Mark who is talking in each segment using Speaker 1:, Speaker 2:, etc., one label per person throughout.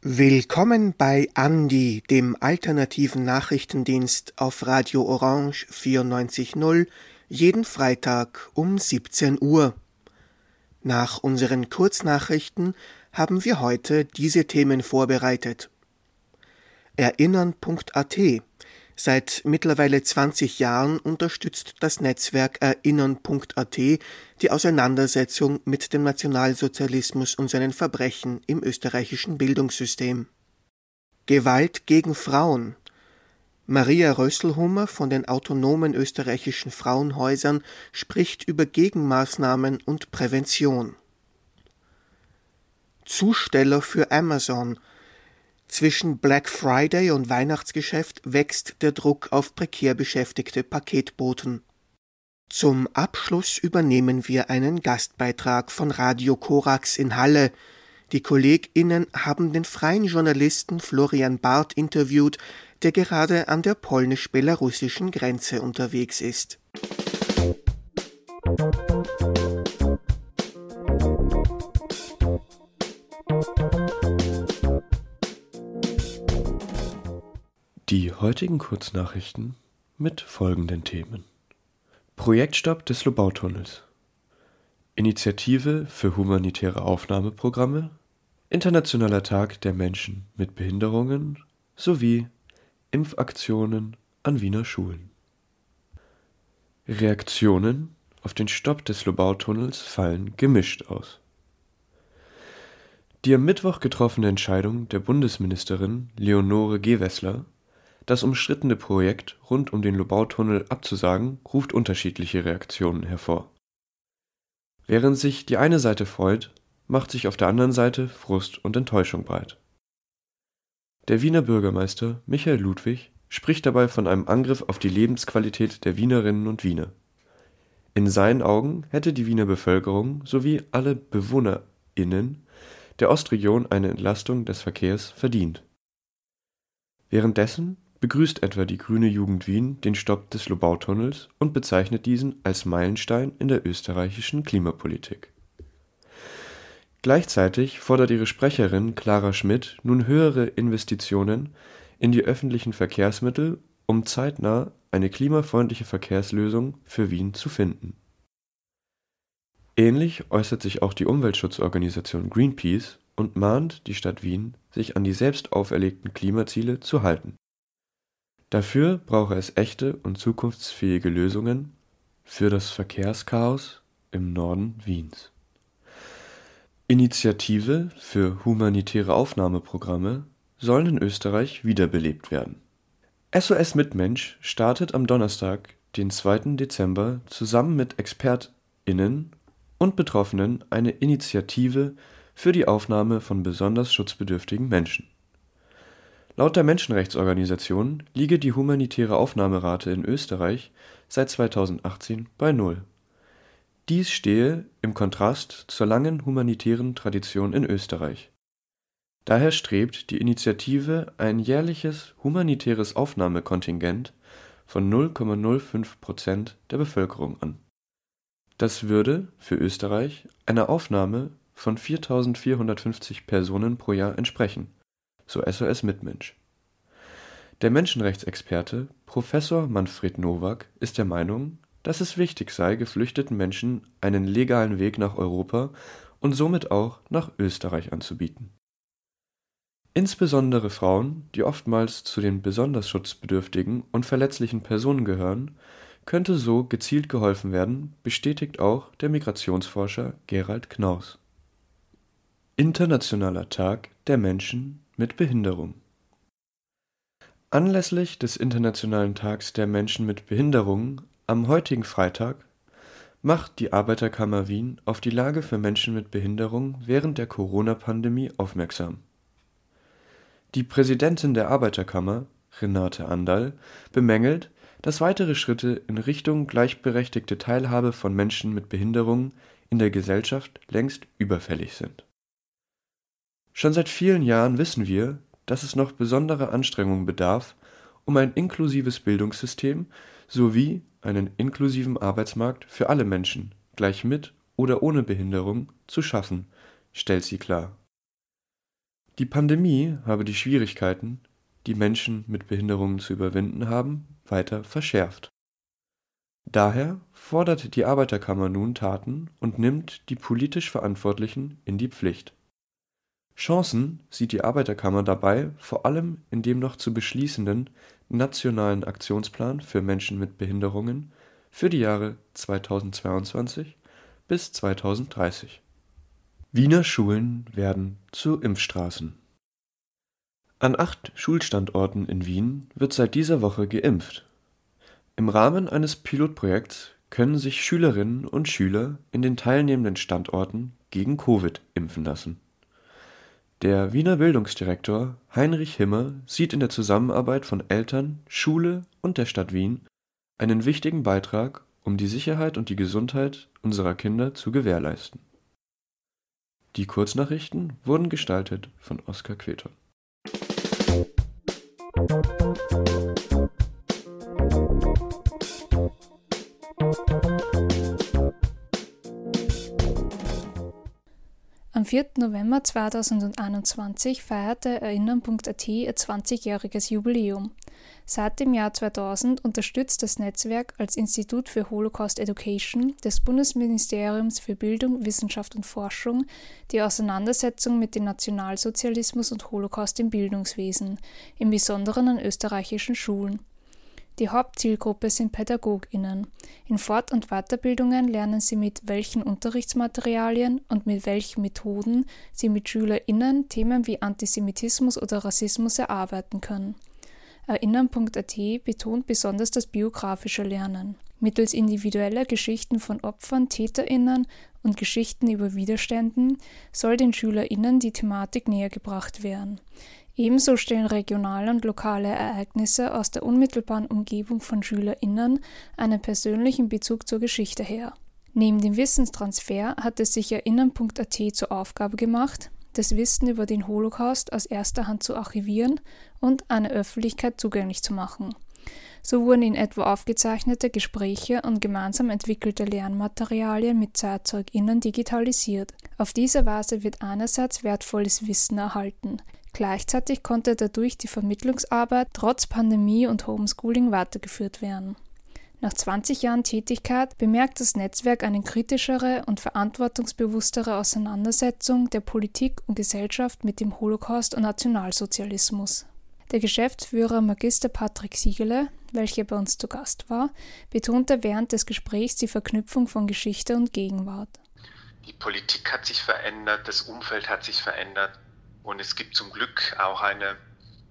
Speaker 1: Willkommen bei Andi, dem alternativen Nachrichtendienst auf Radio Orange 94.0, jeden Freitag um 17 Uhr. Nach unseren Kurznachrichten haben wir heute diese Themen vorbereitet. Erinnern.at Seit mittlerweile 20 Jahren unterstützt das Netzwerk Erinnern.at die Auseinandersetzung mit dem Nationalsozialismus und seinen Verbrechen im österreichischen Bildungssystem. Gewalt gegen Frauen Maria Rösselhummer von den autonomen österreichischen Frauenhäusern spricht über Gegenmaßnahmen und Prävention. Zusteller für Amazon zwischen Black Friday und Weihnachtsgeschäft wächst der Druck auf prekär beschäftigte Paketboten. Zum Abschluss übernehmen wir einen Gastbeitrag von Radio Korax in Halle. Die KollegInnen haben den freien Journalisten Florian Barth interviewt, der gerade an der polnisch-belarussischen Grenze unterwegs ist.
Speaker 2: Die heutigen Kurznachrichten mit folgenden Themen: Projektstopp des Lobautunnels, Initiative für humanitäre Aufnahmeprogramme, Internationaler Tag der Menschen mit Behinderungen sowie Impfaktionen an Wiener Schulen. Reaktionen auf den Stopp des Lobautunnels fallen gemischt aus. Die am Mittwoch getroffene Entscheidung der Bundesministerin Leonore Gewessler das umstrittene Projekt rund um den Lobautunnel abzusagen, ruft unterschiedliche Reaktionen hervor. Während sich die eine Seite freut, macht sich auf der anderen Seite Frust und Enttäuschung breit. Der Wiener Bürgermeister Michael Ludwig spricht dabei von einem Angriff auf die Lebensqualität der Wienerinnen und Wiener. In seinen Augen hätte die Wiener Bevölkerung sowie alle BewohnerInnen der Ostregion eine Entlastung des Verkehrs verdient. Währenddessen begrüßt etwa die Grüne Jugend Wien den Stopp des Lobautunnels und bezeichnet diesen als Meilenstein in der österreichischen Klimapolitik. Gleichzeitig fordert ihre Sprecherin Clara Schmidt nun höhere Investitionen in die öffentlichen Verkehrsmittel, um zeitnah eine klimafreundliche Verkehrslösung für Wien zu finden. Ähnlich äußert sich auch die Umweltschutzorganisation Greenpeace und mahnt die Stadt Wien, sich an die selbst auferlegten Klimaziele zu halten Dafür brauche es echte und zukunftsfähige Lösungen für das Verkehrschaos im Norden Wiens. Initiative für humanitäre Aufnahmeprogramme sollen in Österreich wiederbelebt werden. SOS Mitmensch startet am Donnerstag, den 2. Dezember, zusammen mit ExpertInnen und Betroffenen eine Initiative für die Aufnahme von besonders schutzbedürftigen Menschen Laut der Menschenrechtsorganisation liege die humanitäre Aufnahmerate in Österreich seit 2018 bei Null. Dies stehe im Kontrast zur langen humanitären Tradition in Österreich. Daher strebt die Initiative ein jährliches humanitäres Aufnahmekontingent von 0,05 Prozent der Bevölkerung an. Das würde für Österreich einer Aufnahme von 4.450 Personen pro Jahr entsprechen so SOS Mitmensch. Der Menschenrechtsexperte Professor Manfred Nowak ist der Meinung, dass es wichtig sei, geflüchteten Menschen einen legalen Weg nach Europa und somit auch nach Österreich anzubieten. Insbesondere Frauen, die oftmals zu den besonders schutzbedürftigen und verletzlichen Personen gehören, könnte so gezielt geholfen werden, bestätigt auch der Migrationsforscher Gerald Knaus. Internationaler Tag der Menschen mit Behinderung. Anlässlich des Internationalen Tags der Menschen mit Behinderung am heutigen Freitag macht die Arbeiterkammer Wien auf die Lage für Menschen mit Behinderung während der Corona-Pandemie aufmerksam. Die Präsidentin der Arbeiterkammer, Renate Andal, bemängelt, dass weitere Schritte in Richtung gleichberechtigte Teilhabe von Menschen mit Behinderung in der Gesellschaft längst überfällig sind Schon seit vielen Jahren wissen wir, dass es noch besonderer Anstrengungen bedarf, um ein inklusives Bildungssystem sowie einen inklusiven Arbeitsmarkt für alle Menschen, gleich mit oder ohne Behinderung, zu schaffen, stellt sie klar. Die Pandemie habe die Schwierigkeiten, die Menschen mit Behinderungen zu überwinden haben, weiter verschärft. Daher fordert die Arbeiterkammer nun Taten und nimmt die politisch Verantwortlichen in die Pflicht. Chancen sieht die Arbeiterkammer dabei vor allem in dem noch zu beschließenden Nationalen Aktionsplan für Menschen mit Behinderungen für die Jahre 2022 bis 2030. Wiener Schulen werden zu Impfstraßen. An acht Schulstandorten in Wien wird seit dieser Woche geimpft. Im Rahmen eines Pilotprojekts können sich Schülerinnen und Schüler in den teilnehmenden Standorten gegen Covid impfen lassen. Der Wiener Bildungsdirektor Heinrich Himmer sieht in der Zusammenarbeit von Eltern, Schule und der Stadt Wien einen wichtigen Beitrag, um die Sicherheit und die Gesundheit unserer Kinder zu gewährleisten die Kurznachrichten wurden gestaltet von Oskar Queton.
Speaker 3: 4. November 2021 feierte Erinnern.at ihr 20-jähriges Jubiläum. Seit dem Jahr 2000 unterstützt das Netzwerk als Institut für Holocaust Education des Bundesministeriums für Bildung, Wissenschaft und Forschung die Auseinandersetzung mit dem Nationalsozialismus und Holocaust im Bildungswesen, im Besonderen an österreichischen Schulen. Die Hauptzielgruppe sind PädagogInnen. In Fort- und Weiterbildungen lernen sie mit welchen Unterrichtsmaterialien und mit welchen Methoden sie mit SchülerInnen Themen wie Antisemitismus oder Rassismus erarbeiten können. Erinnern.at betont besonders das biografische Lernen. Mittels individueller Geschichten von Opfern, TäterInnen und Geschichten über Widerständen soll den SchülerInnen die Thematik nähergebracht werden. Ebenso stellen regionale und lokale Ereignisse aus der unmittelbaren Umgebung von SchülerInnen einen persönlichen Bezug zur Geschichte her. Neben dem Wissenstransfer hat es sich Erinnern.at zur Aufgabe gemacht, das Wissen über den Holocaust aus erster Hand zu archivieren und einer Öffentlichkeit zugänglich zu machen. So wurden in etwa aufgezeichnete Gespräche und gemeinsam entwickelte Lernmaterialien mit ZeitzeugInnen digitalisiert. Auf diese Weise wird einerseits wertvolles Wissen erhalten. Gleichzeitig konnte dadurch die Vermittlungsarbeit trotz Pandemie und Homeschooling weitergeführt werden. Nach 20 Jahren Tätigkeit bemerkt das Netzwerk eine kritischere und verantwortungsbewusstere Auseinandersetzung der Politik und Gesellschaft mit dem Holocaust und Nationalsozialismus. Der Geschäftsführer Magister Patrick Siegele, welcher bei uns zu Gast war, betonte während des Gesprächs die Verknüpfung von Geschichte und Gegenwart.
Speaker 4: Die Politik hat sich verändert, das Umfeld hat sich verändert und es gibt zum Glück auch eine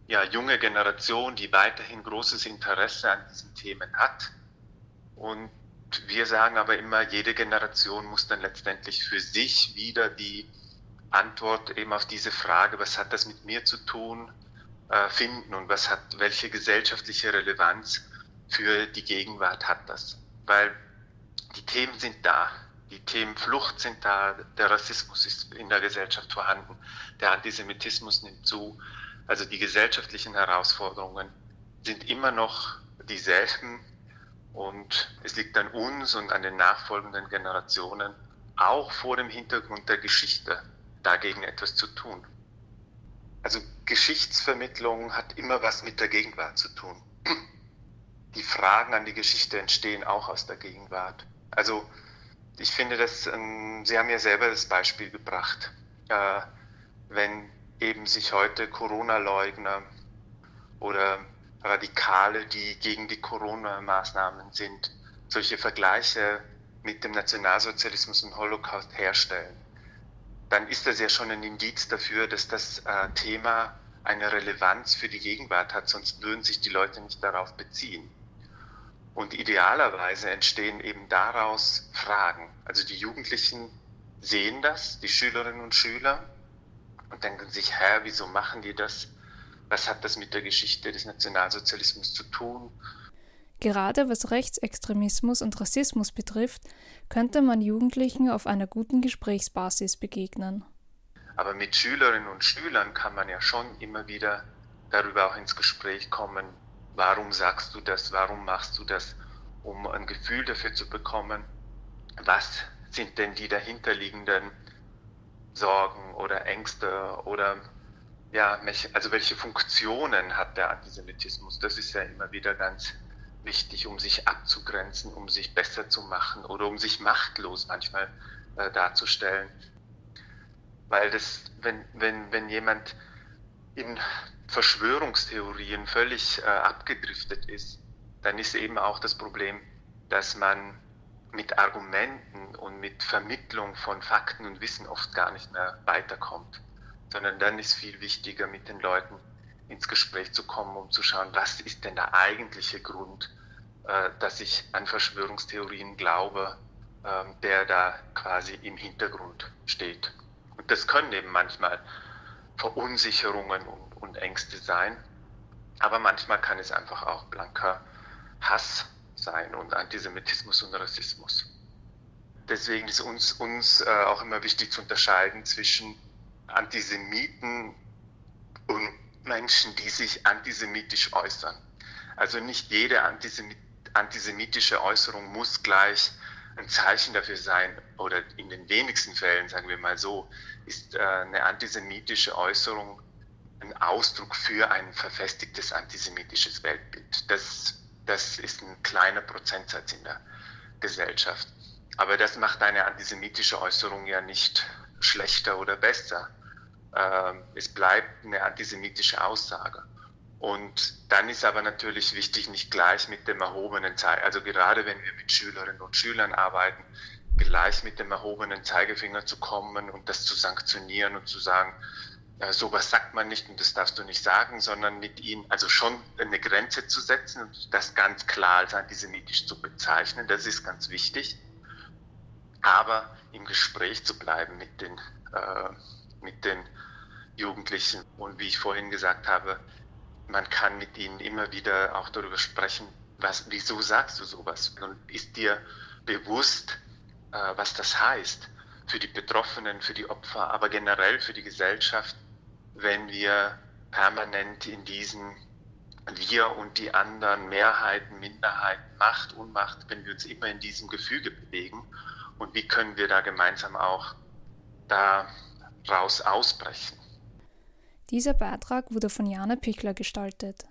Speaker 4: ja, junge Generation, die weiterhin großes Interesse an diesen Themen hat und wir sagen aber immer, jede Generation muss dann letztendlich für sich wieder die Antwort eben auf diese Frage, was hat das mit mir zu tun, äh, finden und was hat, welche gesellschaftliche Relevanz für die Gegenwart hat das. Weil die Themen sind da, die Themen Flucht sind da, der Rassismus ist in der Gesellschaft vorhanden, der Antisemitismus nimmt zu. Also die gesellschaftlichen Herausforderungen sind immer noch dieselben und es liegt an uns und an den nachfolgenden Generationen, auch vor dem Hintergrund der Geschichte, dagegen etwas zu tun. Also Geschichtsvermittlung hat immer was mit der Gegenwart zu tun. Die Fragen an die Geschichte entstehen auch aus der Gegenwart. Also ich finde das, ähm, Sie haben ja selber das Beispiel gebracht, äh, wenn eben sich heute Corona-Leugner oder Radikale, die gegen die Corona-Maßnahmen sind, solche Vergleiche mit dem Nationalsozialismus und Holocaust herstellen, dann ist das ja schon ein Indiz dafür, dass das äh, Thema eine Relevanz für die Gegenwart hat, sonst würden sich die Leute nicht darauf beziehen. Und idealerweise entstehen eben daraus Fragen. Also die Jugendlichen sehen das, die Schülerinnen und Schüler, und denken sich, hä, wieso machen die das? was hat das mit der Geschichte des Nationalsozialismus zu tun?
Speaker 3: Gerade was Rechtsextremismus und Rassismus betrifft, könnte man Jugendlichen auf einer guten Gesprächsbasis begegnen.
Speaker 4: Aber mit Schülerinnen und Schülern kann man ja schon immer wieder darüber auch ins Gespräch kommen, warum sagst du das, warum machst du das, um ein Gefühl dafür zu bekommen, was sind denn die dahinterliegenden Sorgen oder Ängste oder ja, also welche Funktionen hat der Antisemitismus? Das ist ja immer wieder ganz wichtig, um sich abzugrenzen, um sich besser zu machen oder um sich machtlos manchmal äh, darzustellen. Weil das, wenn, wenn, wenn jemand in Verschwörungstheorien völlig äh, abgedriftet ist, dann ist eben auch das Problem, dass man mit Argumenten und mit Vermittlung von Fakten und Wissen oft gar nicht mehr weiterkommt, sondern dann ist viel wichtiger, mit den Leuten ins Gespräch zu kommen, um zu schauen, was ist denn der eigentliche Grund, äh, dass ich an Verschwörungstheorien glaube, äh, der da quasi im Hintergrund steht. Und das können eben manchmal Verunsicherungen und, und Ängste sein, aber manchmal kann es einfach auch blanker Hass sein und Antisemitismus und Rassismus. Deswegen ist uns, uns äh, auch immer wichtig zu unterscheiden zwischen Antisemiten und Menschen, die sich antisemitisch äußern. Also nicht jede Antisemit antisemitische Äußerung muss gleich ein Zeichen dafür sein, oder in den wenigsten Fällen, sagen wir mal so, ist äh, eine antisemitische Äußerung ein Ausdruck für ein verfestigtes antisemitisches Weltbild. Das das ist ein kleiner Prozentsatz in der Gesellschaft. Aber das macht eine antisemitische Äußerung ja nicht schlechter oder besser. Ähm, es bleibt eine antisemitische Aussage. Und dann ist aber natürlich wichtig, nicht gleich mit dem erhobenen Zeigefinger, also gerade wenn wir mit Schülerinnen und Schülern arbeiten, gleich mit dem erhobenen Zeigefinger zu kommen und das zu sanktionieren und zu sagen, äh, sowas sagt man nicht und das darfst du nicht sagen, sondern mit ihnen, also schon eine Grenze zu setzen und das ganz klar als antisemitisch zu bezeichnen, das ist ganz wichtig. Aber im Gespräch zu bleiben mit den, äh, mit den Jugendlichen und wie ich vorhin gesagt habe, man kann mit ihnen immer wieder auch darüber sprechen, was, wieso sagst du sowas? Und ist dir bewusst, äh, was das heißt für die Betroffenen, für die Opfer, aber generell für die Gesellschaft, wenn wir permanent in diesen wir und die anderen Mehrheiten, Minderheiten, Macht, Unmacht, wenn wir uns immer in diesem Gefüge bewegen und wie können wir da gemeinsam auch daraus ausbrechen.
Speaker 3: Dieser Beitrag wurde von Jana Pichler gestaltet.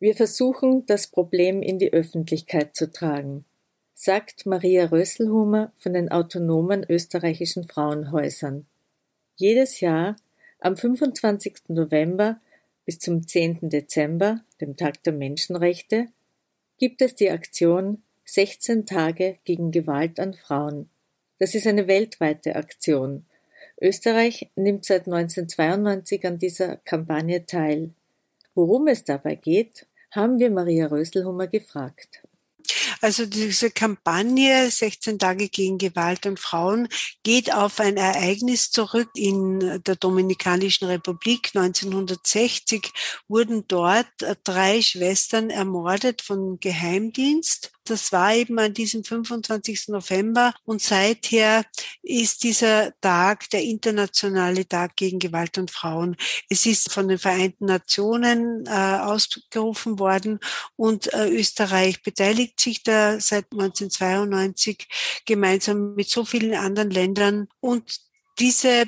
Speaker 5: Wir versuchen, das Problem in die Öffentlichkeit zu tragen, sagt Maria Rösselhumer von den autonomen österreichischen Frauenhäusern. Jedes Jahr am 25. November bis zum 10. Dezember, dem Tag der Menschenrechte, gibt es die Aktion 16 Tage gegen Gewalt an Frauen. Das ist eine weltweite Aktion. Österreich nimmt seit 1992 an dieser Kampagne teil. Worum es dabei geht haben wir Maria Röselhummer gefragt.
Speaker 6: Also diese Kampagne 16 Tage gegen Gewalt an Frauen geht auf ein Ereignis zurück in der Dominikanischen Republik. 1960 wurden dort drei Schwestern ermordet vom Geheimdienst das war eben an diesem 25. November und seither ist dieser Tag der internationale Tag gegen Gewalt an Frauen. Es ist von den Vereinten Nationen äh, ausgerufen worden und äh, Österreich beteiligt sich da seit 1992 gemeinsam mit so vielen anderen Ländern und diese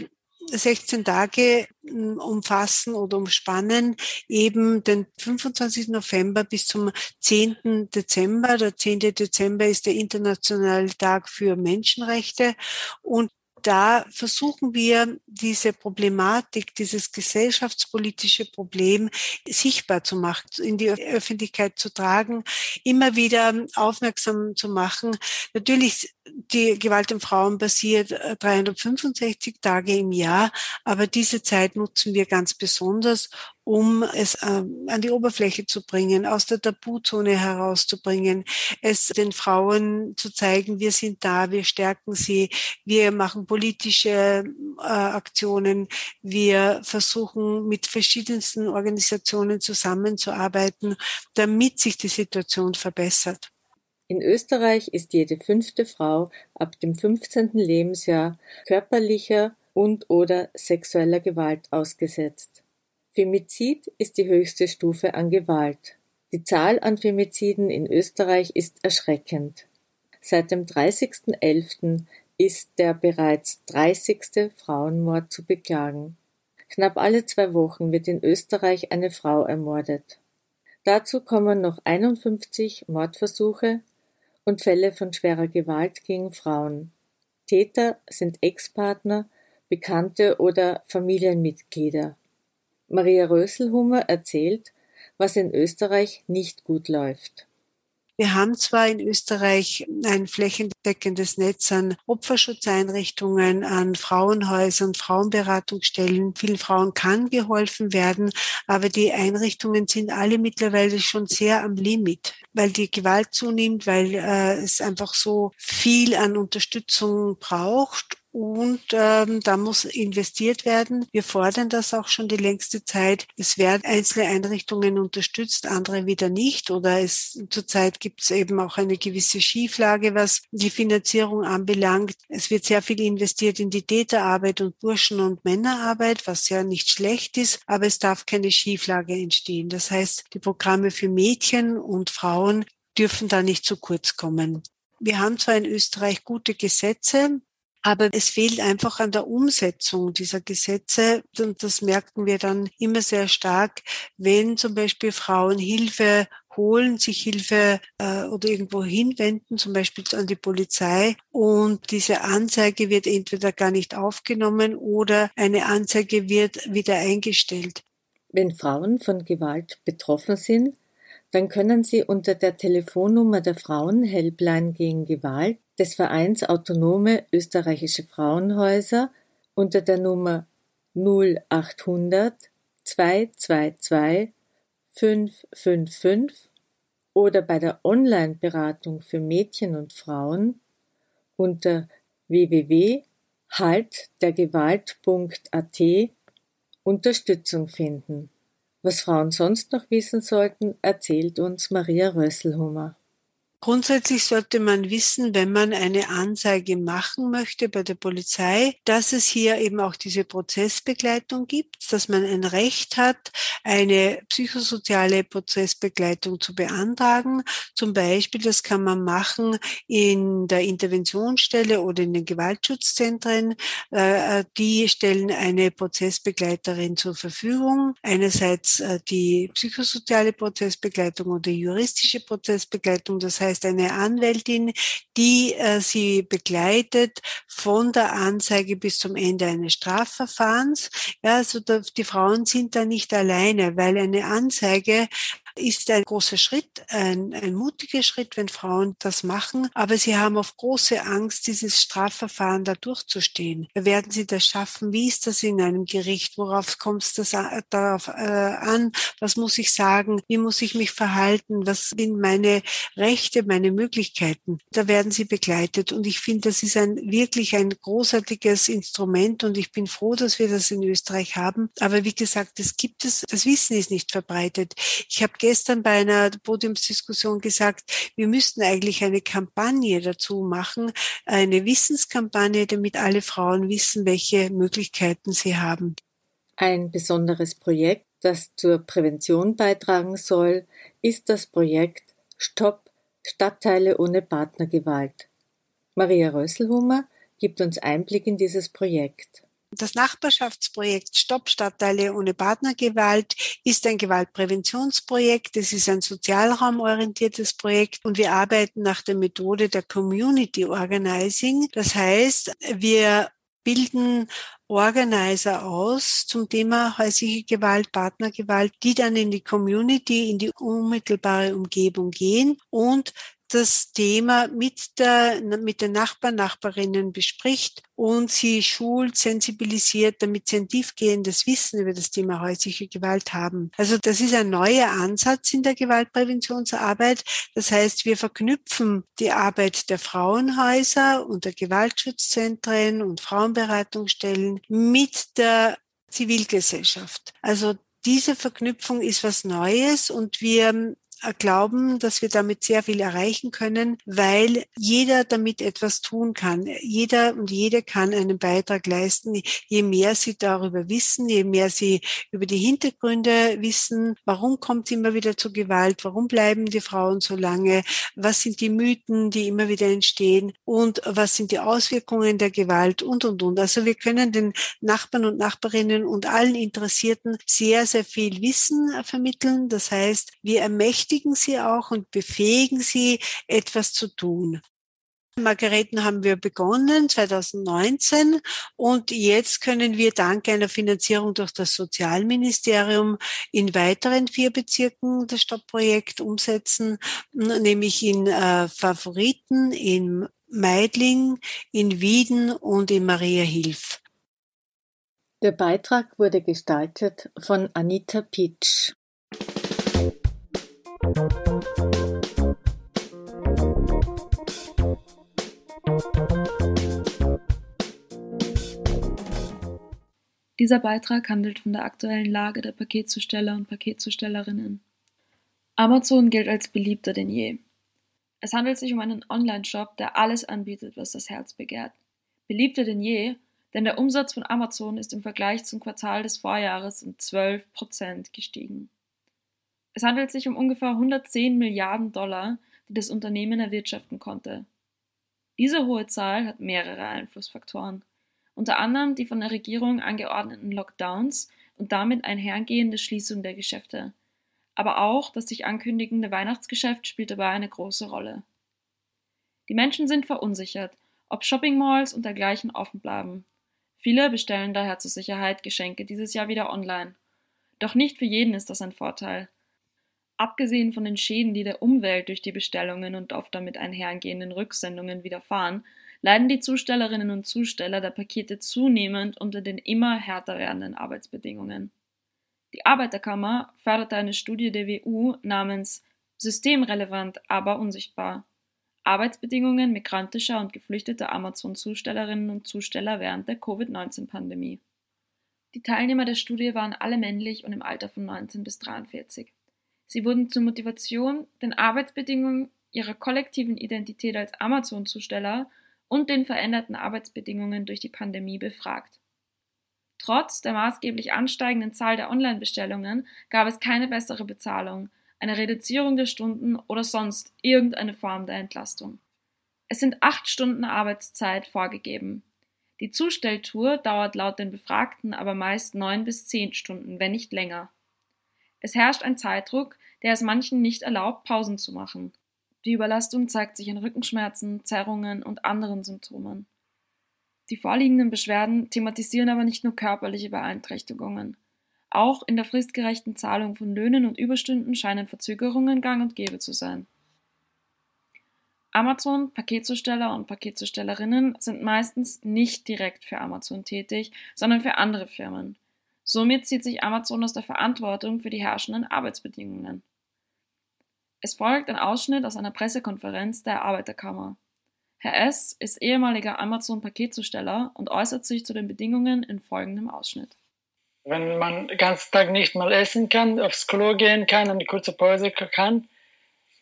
Speaker 6: 16 Tage hm, umfassen oder umspannen eben den 25. November bis zum 10. Dezember. Der 10. Dezember ist der internationale Tag für Menschenrechte und da versuchen wir, diese Problematik, dieses gesellschaftspolitische Problem sichtbar zu machen, in die Öffentlichkeit zu tragen, immer wieder aufmerksam zu machen. Natürlich, die Gewalt an Frauen passiert 365 Tage im Jahr, aber diese Zeit nutzen wir ganz besonders, um es äh, an die Oberfläche zu bringen, aus der Tabuzone herauszubringen, es den Frauen zu zeigen, wir sind da, wir stärken sie, wir machen politische äh, Aktionen, wir versuchen mit verschiedensten Organisationen zusammenzuarbeiten, damit sich die Situation verbessert.
Speaker 5: In Österreich ist jede fünfte Frau ab dem 15. Lebensjahr körperlicher und/oder sexueller Gewalt ausgesetzt. Femizid ist die höchste Stufe an Gewalt. Die Zahl an Femiziden in Österreich ist erschreckend. Seit dem 30.11. ist der bereits 30. Frauenmord zu beklagen. Knapp alle zwei Wochen wird in Österreich eine Frau ermordet. Dazu kommen noch 51 Mordversuche, und Fälle von schwerer Gewalt gegen Frauen. Täter sind Ex-Partner, Bekannte oder Familienmitglieder. Maria Röselhummer erzählt, was in Österreich nicht gut läuft.
Speaker 6: Wir haben zwar in Österreich ein flächendeckendes Netz an Opferschutzeinrichtungen, an Frauenhäusern, Frauenberatungsstellen. Vielen Frauen kann geholfen werden, aber die Einrichtungen sind alle mittlerweile schon sehr am Limit, weil die Gewalt zunimmt, weil äh, es einfach so viel an Unterstützung braucht und ähm, da muss investiert werden. Wir fordern das auch schon die längste Zeit. Es werden einzelne Einrichtungen unterstützt, andere wieder nicht. Oder es zurzeit gibt es eben auch eine gewisse Schieflage, was die Finanzierung anbelangt. Es wird sehr viel investiert in die Täterarbeit und Burschen- und Männerarbeit, was ja nicht schlecht ist, aber es darf keine Schieflage entstehen. Das heißt, die Programme für Mädchen und Frauen dürfen da nicht zu kurz kommen. Wir haben zwar in Österreich gute Gesetze, aber es fehlt einfach an der Umsetzung dieser Gesetze. Und das merken wir dann immer sehr stark, wenn zum Beispiel Frauen Hilfe holen, sich Hilfe äh, oder irgendwo hinwenden, zum Beispiel an die Polizei. Und diese Anzeige wird entweder gar nicht aufgenommen oder eine Anzeige wird wieder eingestellt.
Speaker 5: Wenn Frauen von Gewalt betroffen sind, dann können sie unter der Telefonnummer der Frauenhelpline gegen Gewalt des Vereins Autonome Österreichische Frauenhäuser unter der Nummer 0800 222 555 oder bei der Online-Beratung für Mädchen und Frauen unter www.haltdergewalt.at Unterstützung finden. Was Frauen sonst noch wissen sollten, erzählt uns Maria Rösselhummer.
Speaker 6: Grundsätzlich sollte man wissen, wenn man eine Anzeige machen möchte bei der Polizei, dass es hier eben auch diese Prozessbegleitung gibt, dass man ein Recht hat, eine psychosoziale Prozessbegleitung zu beantragen. Zum Beispiel, das kann man machen in der Interventionsstelle oder in den Gewaltschutzzentren. Äh, die stellen eine Prozessbegleiterin zur Verfügung. Einerseits äh, die psychosoziale Prozessbegleitung oder juristische Prozessbegleitung. Das heißt, heißt eine Anwältin, die äh, sie begleitet von der Anzeige bis zum Ende eines Strafverfahrens. Ja, also die Frauen sind da nicht alleine, weil eine Anzeige ist ein großer Schritt, ein, ein mutiger Schritt, wenn Frauen das machen. Aber sie haben auf große Angst, dieses Strafverfahren da durchzustehen. Werden sie das schaffen? Wie ist das in einem Gericht? Worauf kommt es das darauf äh, an? Was muss ich sagen? Wie muss ich mich verhalten? Was sind meine Rechte, meine Möglichkeiten? Da werden sie begleitet. Und ich finde, das ist ein wirklich ein großartiges Instrument. Und ich bin froh, dass wir das in Österreich haben. Aber wie gesagt, es gibt es, das Wissen ist nicht verbreitet. Ich habe gestern bei einer Podiumsdiskussion gesagt, wir müssten eigentlich eine Kampagne dazu machen, eine Wissenskampagne, damit alle Frauen wissen, welche Möglichkeiten sie haben.
Speaker 5: Ein besonderes Projekt, das zur Prävention beitragen soll, ist das Projekt Stopp Stadtteile ohne Partnergewalt. Maria Rösselhummer gibt uns Einblick in dieses Projekt.
Speaker 6: Das Nachbarschaftsprojekt Stopp Stadtteile ohne Partnergewalt ist ein Gewaltpräventionsprojekt. Es ist ein sozialraumorientiertes Projekt und wir arbeiten nach der Methode der Community Organizing. Das heißt, wir bilden Organizer aus zum Thema häusliche Gewalt, Partnergewalt, die dann in die Community, in die unmittelbare Umgebung gehen und das Thema mit, der, mit den Nachbarn, Nachbarinnen bespricht und sie schult, sensibilisiert, damit sie ein tiefgehendes Wissen über das Thema häusliche Gewalt haben. Also das ist ein neuer Ansatz in der Gewaltpräventionsarbeit. Das heißt, wir verknüpfen die Arbeit der Frauenhäuser und der Gewaltschutzzentren und Frauenberatungsstellen mit der Zivilgesellschaft. Also diese Verknüpfung ist was Neues und wir glauben, dass wir damit sehr viel erreichen können, weil jeder damit etwas tun kann. Jeder und jede kann einen Beitrag leisten. Je mehr sie darüber wissen, je mehr sie über die Hintergründe wissen, warum kommt es immer wieder zu Gewalt, warum bleiben die Frauen so lange, was sind die Mythen, die immer wieder entstehen und was sind die Auswirkungen der Gewalt und, und, und. Also wir können den Nachbarn und Nachbarinnen und allen Interessierten sehr, sehr viel Wissen vermitteln. Das heißt, wir ermächtigen sie auch und befähigen sie, etwas zu tun. Margareten haben wir begonnen 2019 und jetzt können wir dank einer Finanzierung durch das Sozialministerium in weiteren vier Bezirken das Stadtprojekt umsetzen, nämlich in äh, Favoriten, in Meidling, in Wieden und in Maria Hilf.
Speaker 5: Der Beitrag wurde gestaltet von Anita Pitsch.
Speaker 7: Dieser Beitrag handelt von der aktuellen Lage der Paketzusteller und Paketzustellerinnen. Amazon gilt als beliebter denn je. Es handelt sich um einen Online-Shop, der alles anbietet, was das Herz begehrt. Beliebter denn je, denn der Umsatz von Amazon ist im Vergleich zum Quartal des Vorjahres um 12 Prozent gestiegen. Es handelt sich um ungefähr 110 Milliarden Dollar, die das Unternehmen erwirtschaften konnte. Diese hohe Zahl hat mehrere Einflussfaktoren, unter anderem die von der Regierung angeordneten Lockdowns und damit einhergehende Schließung der Geschäfte. Aber auch das sich ankündigende Weihnachtsgeschäft spielt dabei eine große Rolle. Die Menschen sind verunsichert, ob Shoppingmalls und dergleichen offen bleiben. Viele bestellen daher zur Sicherheit Geschenke dieses Jahr wieder online. Doch nicht für jeden ist das ein Vorteil. Abgesehen von den Schäden, die der Umwelt durch die Bestellungen und oft damit einhergehenden Rücksendungen widerfahren, leiden die Zustellerinnen und Zusteller der Pakete zunehmend unter den immer härter werdenden Arbeitsbedingungen. Die Arbeiterkammer förderte eine Studie der WU namens Systemrelevant, aber unsichtbar. Arbeitsbedingungen migrantischer und geflüchteter Amazon-Zustellerinnen und Zusteller während der Covid-19-Pandemie. Die Teilnehmer der Studie waren alle männlich und im Alter von 19 bis 43. Sie wurden zur Motivation, den Arbeitsbedingungen ihrer kollektiven Identität als Amazon-Zusteller und den veränderten Arbeitsbedingungen durch die Pandemie befragt. Trotz der maßgeblich ansteigenden Zahl der Online-Bestellungen gab es keine bessere Bezahlung, eine Reduzierung der Stunden oder sonst irgendeine Form der Entlastung. Es sind acht Stunden Arbeitszeit vorgegeben. Die Zustelltour dauert laut den Befragten aber meist neun bis zehn Stunden, wenn nicht länger. Es herrscht ein Zeitdruck, der es manchen nicht erlaubt, Pausen zu machen. Die Überlastung zeigt sich in Rückenschmerzen, Zerrungen und anderen Symptomen. Die vorliegenden Beschwerden thematisieren aber nicht nur körperliche Beeinträchtigungen. Auch in der fristgerechten Zahlung von Löhnen und Überstunden scheinen Verzögerungen gang und gäbe zu sein. Amazon, Paketzusteller und Paketzustellerinnen sind meistens nicht direkt für Amazon tätig, sondern für andere Firmen. Somit zieht sich Amazon aus der Verantwortung für die herrschenden Arbeitsbedingungen. Es folgt ein Ausschnitt aus einer Pressekonferenz der Arbeiterkammer. Herr S. ist ehemaliger Amazon-Paketzusteller und äußert sich zu den Bedingungen in folgendem Ausschnitt.
Speaker 8: Wenn man den ganzen Tag nicht mal essen kann, aufs Klo gehen kann, eine kurze Pause kann,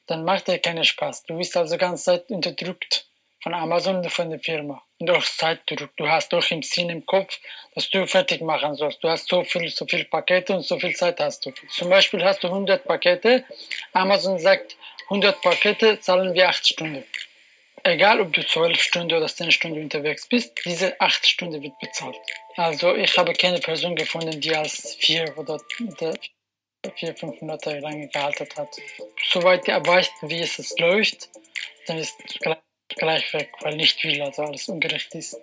Speaker 8: dann macht er keinen Spaß. Du bist also die ganze Zeit unterdrückt von Amazon von der Firma. Und auch Zeitdruck. Du hast doch im Sinn im Kopf, dass du fertig machen sollst. Du hast so viel, so viel Pakete und so viel Zeit hast du. Zum Beispiel hast du 100 Pakete. Amazon sagt, 100 Pakete zahlen wir 8 Stunden. Egal, ob du 12 Stunden oder 10 Stunden unterwegs bist, diese 8 Stunden wird bezahlt. Also ich habe keine Person gefunden, die als 4 oder 4, 5 Monate lang gehalten hat. Soweit er weiß, wie es läuft, dann ist es gleich weg, weil nicht viel, also alles ungerecht ist,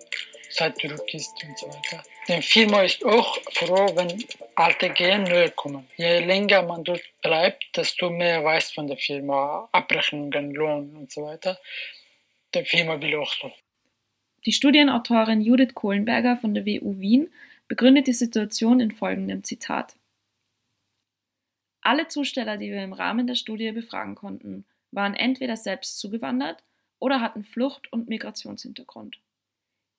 Speaker 8: Zeitdruck ist und so weiter. Die Firma ist auch froh, wenn alte gehen, neue kommen. Je länger man dort bleibt, desto mehr weiß von der Firma, Abrechnungen, Lohn und so weiter. Die Firma will auch so.
Speaker 7: Die Studienautorin Judith Kohlenberger von der WU Wien begründet die Situation in folgendem Zitat. Alle Zusteller, die wir im Rahmen der Studie befragen konnten, waren entweder selbst zugewandert oder hatten Flucht- und Migrationshintergrund.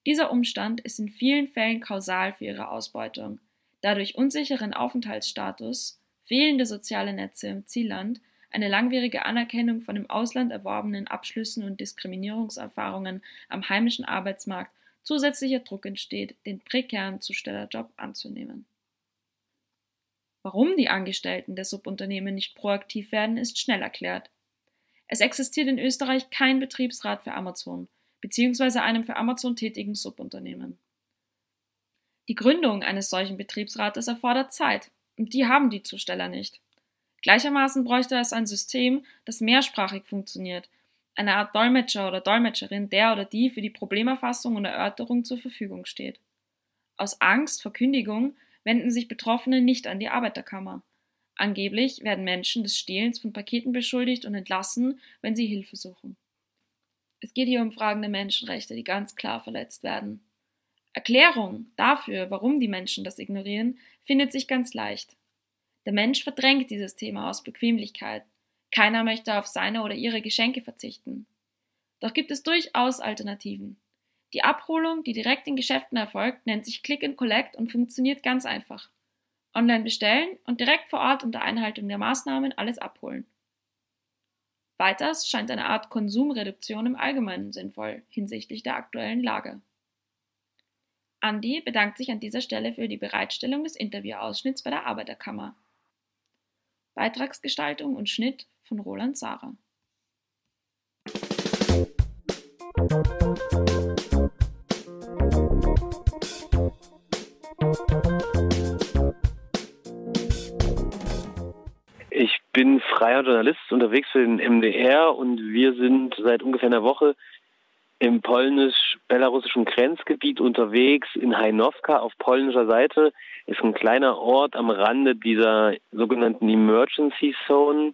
Speaker 7: Dieser Umstand ist in vielen Fällen kausal für ihre Ausbeutung, da durch unsicheren Aufenthaltsstatus, fehlende soziale Netze im Zielland eine langwierige Anerkennung von im Ausland erworbenen Abschlüssen und Diskriminierungserfahrungen am heimischen Arbeitsmarkt zusätzlicher Druck entsteht, den prekären Zustellerjob anzunehmen. Warum die Angestellten der Subunternehmen nicht proaktiv werden, ist schnell erklärt. Es existiert in Österreich kein Betriebsrat für Amazon, beziehungsweise einem für Amazon tätigen Subunternehmen. Die Gründung eines solchen Betriebsrates erfordert Zeit, und die haben die Zusteller nicht. Gleichermaßen bräuchte es ein System, das mehrsprachig funktioniert, eine Art Dolmetscher oder Dolmetscherin, der oder die für die Problemerfassung und Erörterung zur Verfügung steht. Aus Angst vor Kündigung wenden sich Betroffene nicht an die Arbeiterkammer. Angeblich werden Menschen des Stehlens von Paketen beschuldigt und entlassen, wenn sie Hilfe suchen. Es geht hier um Fragen der Menschenrechte, die ganz klar verletzt werden. Erklärung dafür, warum die Menschen das ignorieren, findet sich ganz leicht. Der Mensch verdrängt dieses Thema aus Bequemlichkeit. Keiner möchte auf seine oder ihre Geschenke verzichten. Doch gibt es durchaus Alternativen. Die Abholung, die direkt in Geschäften erfolgt, nennt sich Click and Collect und funktioniert ganz einfach. Online bestellen und direkt vor Ort unter Einhaltung der Maßnahmen alles abholen. Weiters scheint eine Art Konsumreduktion im Allgemeinen sinnvoll hinsichtlich der aktuellen Lage. Andi bedankt sich an dieser Stelle für die Bereitstellung des Interviewausschnitts bei der Arbeiterkammer. Beitragsgestaltung und Schnitt von Roland Sara.
Speaker 9: Bin freier Journalist unterwegs für den MDR und wir sind seit ungefähr einer Woche im polnisch-belarussischen Grenzgebiet unterwegs in Hajnowka auf polnischer Seite. Ist ein kleiner Ort am Rande dieser sogenannten Emergency Zone.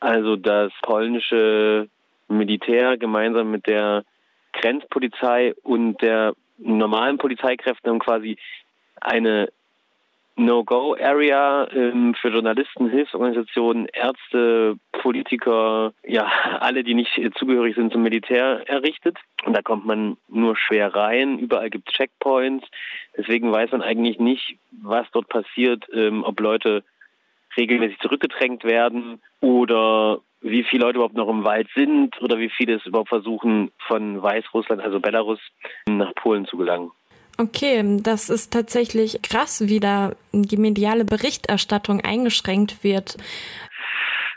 Speaker 9: Also das polnische Militär gemeinsam mit der Grenzpolizei und der normalen Polizeikräften haben quasi eine No-Go-Area ähm, für Journalisten, Hilfsorganisationen, Ärzte, Politiker, ja, alle, die nicht zugehörig sind zum Militär errichtet. Und da kommt man nur schwer rein. Überall gibt es Checkpoints. Deswegen weiß man eigentlich nicht, was dort passiert, ähm, ob Leute regelmäßig zurückgedrängt werden oder wie viele Leute überhaupt noch im Wald sind oder wie viele es überhaupt versuchen, von Weißrussland, also Belarus, nach Polen zu gelangen.
Speaker 10: Okay, das ist tatsächlich krass, wie da die mediale Berichterstattung eingeschränkt wird.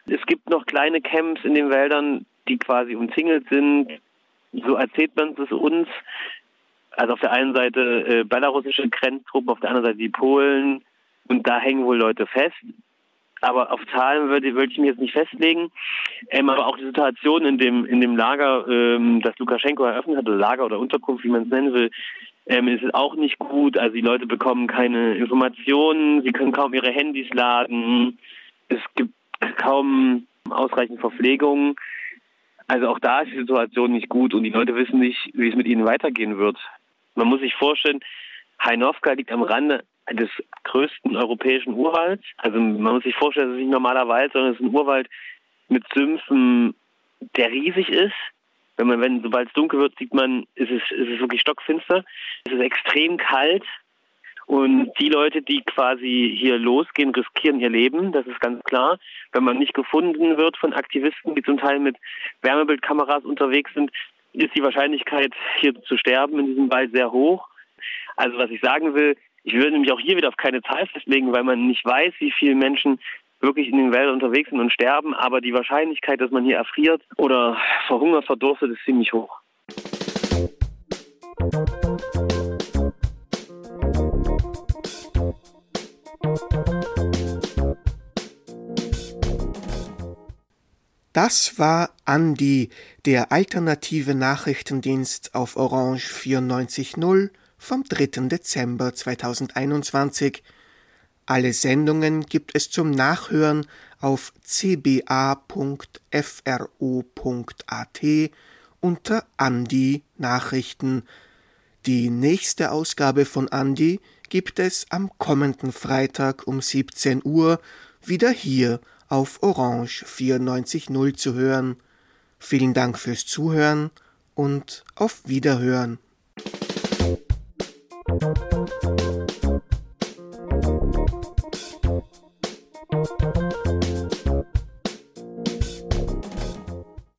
Speaker 9: Es gibt noch kleine Camps in den Wäldern, die quasi umzingelt sind. So erzählt man es uns. Also auf der einen Seite äh, belarussische Grenztruppen, auf der anderen Seite die Polen. Und da hängen wohl Leute fest. Aber auf Zahlen würde, würde ich mich jetzt nicht festlegen. Ähm, aber auch die Situation in dem, in dem Lager, ähm, das Lukaschenko eröffnet hat, oder Lager oder Unterkunft, wie man es nennen will, ähm, ist es auch nicht gut. Also die Leute bekommen keine Informationen, sie können kaum ihre Handys laden, es gibt kaum ausreichend Verpflegung. Also auch da ist die Situation nicht gut und die Leute wissen nicht, wie es mit ihnen weitergehen wird. Man muss sich vorstellen, Hainovka liegt am Rande des größten europäischen Urwalds. Also man muss sich vorstellen, es ist nicht normaler Wald, sondern es ist ein Urwald mit Sümpfen, der riesig ist wenn man, wenn, sobald es dunkel wird, sieht man, ist es, ist es wirklich stockfinster. Es ist extrem kalt. Und die Leute, die quasi hier losgehen, riskieren ihr Leben, das ist ganz klar. Wenn man nicht gefunden wird von Aktivisten, die zum Teil mit Wärmebildkameras unterwegs sind, ist die Wahrscheinlichkeit, hier zu sterben in diesem Wald sehr hoch. Also was ich sagen will, ich würde nämlich auch hier wieder auf keine Zahl festlegen, weil man nicht weiß, wie viele Menschen wirklich in den Wäldern unterwegs sind und sterben, aber die Wahrscheinlichkeit, dass man hier erfriert oder verhungert, verdurstet, ist ziemlich hoch.
Speaker 1: Das war Andi, der alternative Nachrichtendienst auf Orange 94.0 vom 3. Dezember 2021 alle Sendungen gibt es zum Nachhören auf cba.fro.at unter Andi Nachrichten. Die nächste Ausgabe von Andi gibt es am kommenden Freitag um 17 Uhr wieder hier auf Orange 94.0 zu hören. Vielen Dank fürs Zuhören und auf Wiederhören.